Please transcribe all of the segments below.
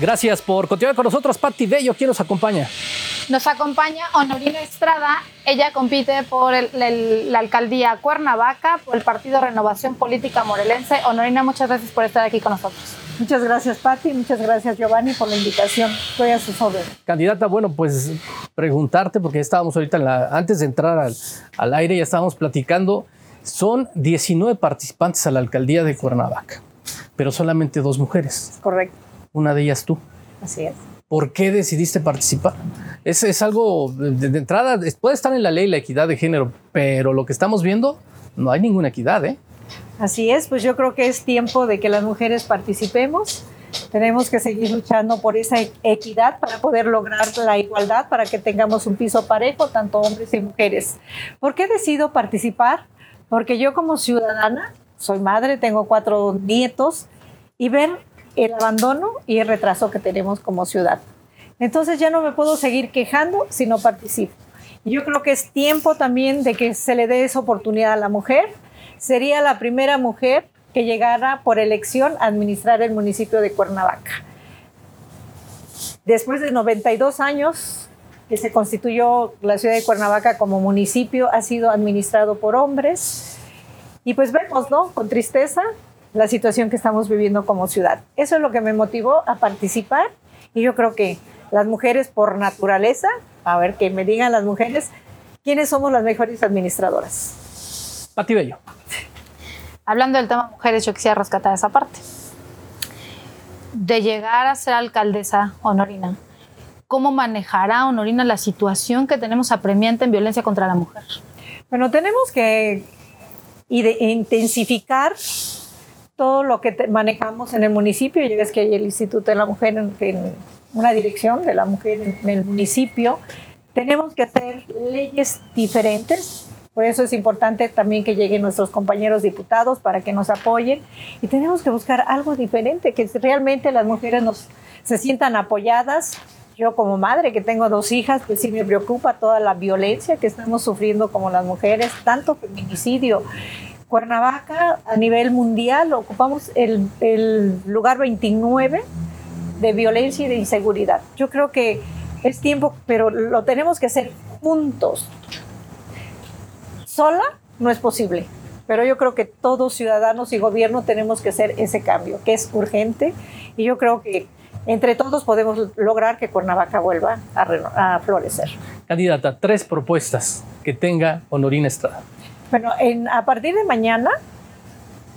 Gracias por continuar con nosotros, Patti Bello. ¿Quién nos acompaña? Nos acompaña Honorina Estrada. Ella compite por la alcaldía Cuernavaca, por el Partido Renovación Política Morelense. Honorina, muchas gracias por estar aquí con nosotros. Muchas gracias, Patti. Muchas gracias, Giovanni, por la invitación. Estoy a sus órdenes. Candidata, bueno, pues preguntarte, porque estábamos ahorita, antes de entrar al, al aire, ya estábamos platicando. Son 19 participantes a la alcaldía de Cuernavaca, pero solamente dos mujeres. Correcto. Una de ellas tú. Así es. ¿Por qué decidiste participar? Es, es algo, de, de, entrada, puede estar en la ley la equidad de género, pero lo que estamos viendo, no hay ninguna equidad, ¿eh? Así es, pues yo creo que es tiempo de que las mujeres participemos. Tenemos que seguir luchando por esa equidad para poder lograr la igualdad, para que tengamos un piso parejo, tanto hombres y mujeres. ¿Por qué decido participar? Porque yo como ciudadana, soy madre, tengo cuatro nietos, y ver el abandono y el retraso que tenemos como ciudad. Entonces ya no me puedo seguir quejando si no participo. Y yo creo que es tiempo también de que se le dé esa oportunidad a la mujer. Sería la primera mujer que llegara por elección a administrar el municipio de Cuernavaca. Después de 92 años que se constituyó la ciudad de Cuernavaca como municipio, ha sido administrado por hombres. Y pues vemos, ¿no? Con tristeza la situación que estamos viviendo como ciudad. Eso es lo que me motivó a participar y yo creo que las mujeres por naturaleza, a ver que me digan las mujeres, ¿quiénes somos las mejores administradoras? Pati Bello. Hablando del tema mujeres, yo quisiera rescatar esa parte. De llegar a ser alcaldesa honorina, ¿cómo manejará honorina la situación que tenemos apremiante en violencia contra la mujer? Bueno, tenemos que intensificar todo lo que manejamos en el municipio. Ya ves que hay el Instituto de la Mujer en, una dirección de la mujer en, en el municipio. Tenemos que hacer leyes diferentes. Por eso es importante también que lleguen nuestros compañeros diputados para que nos apoyen. Y tenemos que buscar algo diferente, que realmente las mujeres nos, se sientan apoyadas. Yo como madre que tengo dos hijas, pues sí me preocupa toda la violencia que estamos sufriendo como las mujeres, tanto feminicidio, Cuernavaca a nivel mundial ocupamos el, lugar 29 de violencia y de inseguridad. Yo creo que es tiempo, pero lo tenemos que hacer juntos. Sola no es posible, pero yo creo que todos ciudadanos y gobierno tenemos que hacer ese cambio, que es urgente, y yo creo que entre todos podemos lograr que Cuernavaca vuelva a, a florecer. Candidata, tres propuestas que tenga Honorina Estrada. Bueno, en, a partir de mañana,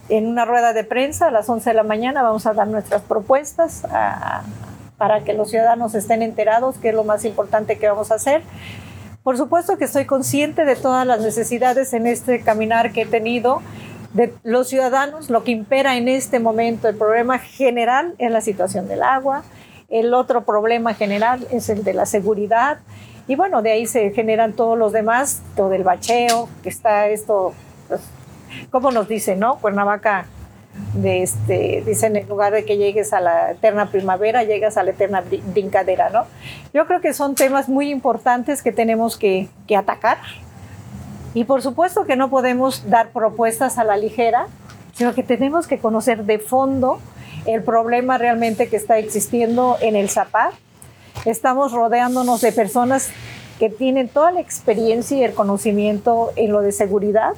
en una rueda de prensa a las 11 de la mañana, vamos a dar nuestras propuestas a, para que los ciudadanos estén enterados, que es lo más importante que vamos a hacer. Por supuesto que estoy consciente de todas las necesidades en este caminar que he tenido de los ciudadanos, lo que impera en este momento, el problema general es la situación del agua, el otro problema general es el de la seguridad, y bueno, de ahí se generan todos los demás, todo el bacheo, que está esto, pues, ¿cómo nos dice, no? Cuernavaca, de este, dicen en lugar de que llegues a la eterna primavera, llegas a la eterna brincadera, ¿no? Yo creo que son temas muy importantes que tenemos que, que atacar. Y por supuesto que no podemos dar propuestas a la ligera, sino que tenemos que conocer de fondo el problema realmente que está existiendo en el Zapar estamos rodeándonos de personas que tienen toda la experiencia y el conocimiento en lo de seguridad.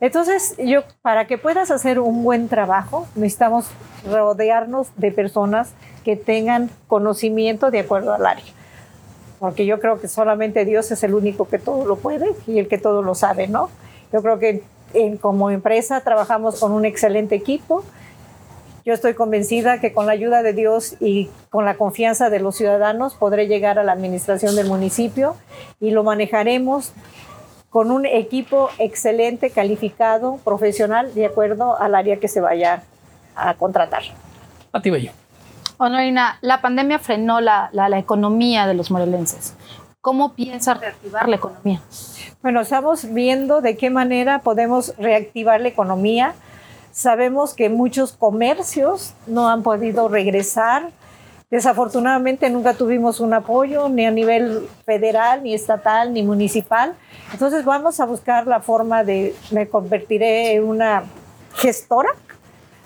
Entonces, yo, para que puedas hacer un buen trabajo, necesitamos rodearnos de personas que tengan conocimiento de acuerdo al área. Porque yo creo que solamente Dios es el único que todo lo puede y el que todo lo sabe, ¿no? Yo creo que como empresa trabajamos con un excelente equipo yo estoy convencida que con la ayuda de Dios y con la confianza de los ciudadanos podré llegar a la administración del municipio y lo manejaremos con un equipo excelente, calificado, profesional, de acuerdo al área que se vaya a contratar. A ti, Bello. Honorina, la pandemia frenó la, la, la economía de los morelenses. ¿Cómo piensa reactivar la economía? Bueno, estamos viendo de qué manera podemos reactivar la economía Sabemos que muchos comercios no han podido regresar. Desafortunadamente nunca tuvimos un apoyo ni a nivel federal, ni estatal, ni municipal. Entonces vamos a buscar la forma de, me convertiré en una gestora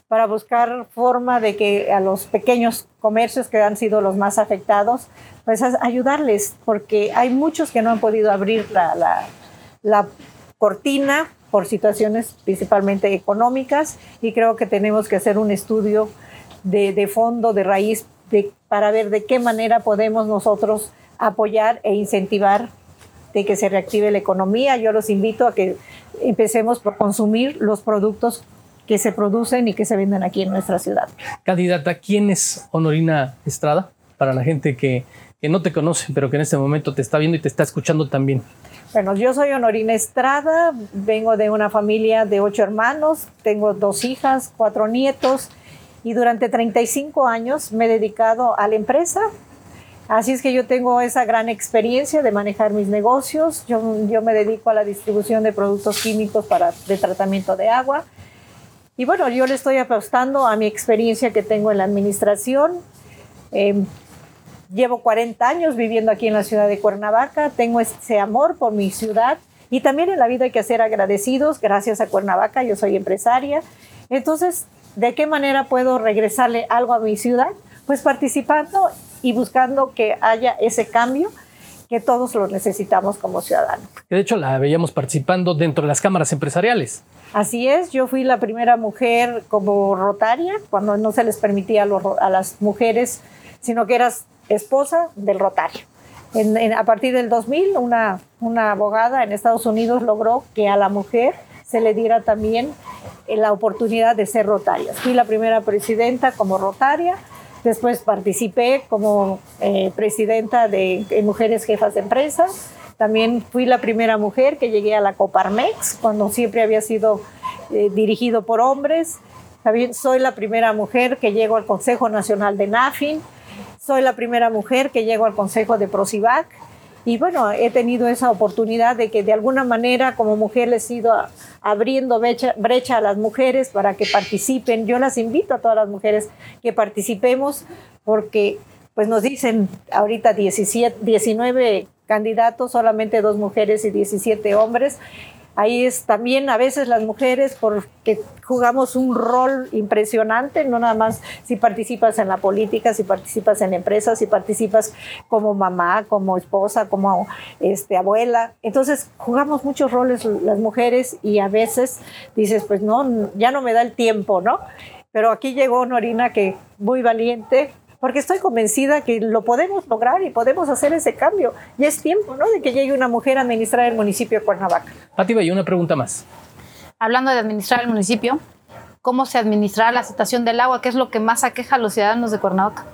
para buscar forma de que a los pequeños comercios que han sido los más afectados, pues ayudarles, porque hay muchos que no han podido abrir la, la, cortina por situaciones principalmente económicas y creo que tenemos que hacer un estudio de, de fondo, de raíz, de, para ver de qué manera podemos nosotros apoyar e incentivar de que se reactive la economía. Yo los invito a que empecemos por consumir los productos que se producen y que se venden aquí en nuestra ciudad. Candidata, ¿quién es Honorina Estrada? Para la gente que, que no te conoce, pero que en este momento te está viendo y te está escuchando también. Bueno, yo soy Honorina Estrada, vengo de una familia de ocho hermanos, tengo dos hijas, cuatro nietos y durante 35 años me he dedicado a la empresa. Así es que yo tengo esa gran experiencia de manejar mis negocios. Yo, yo me dedico a la distribución de productos químicos para, de tratamiento de agua. Y bueno, yo le estoy apostando a mi experiencia que tengo en la administración. Eh, llevo 40 años viviendo aquí en la ciudad de Cuernavaca. Tengo ese amor por mi ciudad. Y también en la vida hay que ser agradecidos. Gracias a Cuernavaca, yo soy empresaria. Entonces, ¿de qué manera puedo regresarle algo a mi ciudad? Pues participando y buscando que haya ese cambio que todos lo necesitamos como ciudadanos. De hecho, la veíamos participando dentro de las cámaras empresariales. Así es, yo fui la primera mujer como rotaria, cuando no se les permitía a, las mujeres, sino que eras esposa del rotario. a partir del 2000, una, una abogada en Estados Unidos logró que a la mujer se le diera también la oportunidad de ser rotaria. Fui la primera presidenta como rotaria Después participé como eh, presidenta de, Mujeres Jefas de Empresa. También fui la primera mujer que llegué a la Coparmex, cuando siempre había sido eh, dirigido por hombres. También soy la primera mujer que llego al Consejo Nacional de NAFIN. Soy la primera mujer que llego al Consejo de Prosivac. Y bueno, he tenido esa oportunidad de que de alguna manera como mujer les he ido abriendo brecha, brecha, a las mujeres para que participen. Yo las invito a todas las mujeres que participemos porque pues nos dicen ahorita 17, 19 candidatos, solamente dos mujeres y 17 hombres. Ahí es también a veces las mujeres porque jugamos un rol impresionante, no nada más si participas en la política, si participas en empresas, si participas como mamá, como esposa, como este, abuela. Entonces jugamos muchos roles las mujeres y a veces dices, pues no, ya no me da el tiempo, ¿no? Pero aquí llegó Norina que muy valiente, porque estoy convencida que lo podemos lograr y podemos hacer ese cambio. Y es tiempo, ¿no? De que llegue una mujer a administrar el municipio de Cuernavaca. Pati, y una pregunta más. Hablando de administrar el municipio, ¿cómo se administra la situación del agua? ¿Qué es lo que más aqueja a los ciudadanos de Cuernavaca?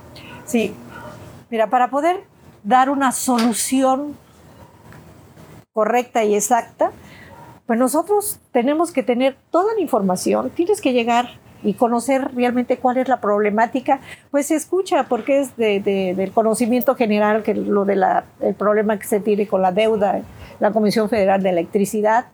Sí, mira, para poder dar una solución correcta y exacta, pues nosotros tenemos que tener toda la información, tienes que llegar y conocer realmente cuál es la problemática, pues se escucha porque es del conocimiento general que lo del problema que se tiene con la deuda, la Comisión Federal de Electricidad.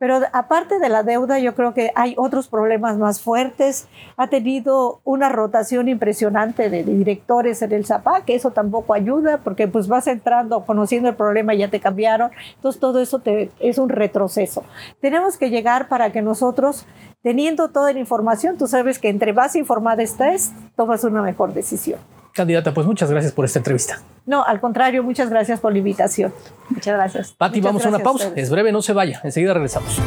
Pero aparte de la deuda, yo creo que hay otros problemas más fuertes. Ha tenido una rotación impresionante de directores en el ZAPA, que eso tampoco ayuda, porque pues vas entrando, conociendo el problema, ya te cambiaron. Entonces todo eso te, es un retroceso. Tenemos que llegar para que nosotros teniendo toda la información, tú sabes que entre más informada estés, tomas una mejor decisión. Candidata, pues muchas gracias por esta entrevista. No, al contrario, muchas gracias por la invitación. Muchas gracias. Pati, vamos a una pausa. Es breve, no se vaya. Enseguida regresamos.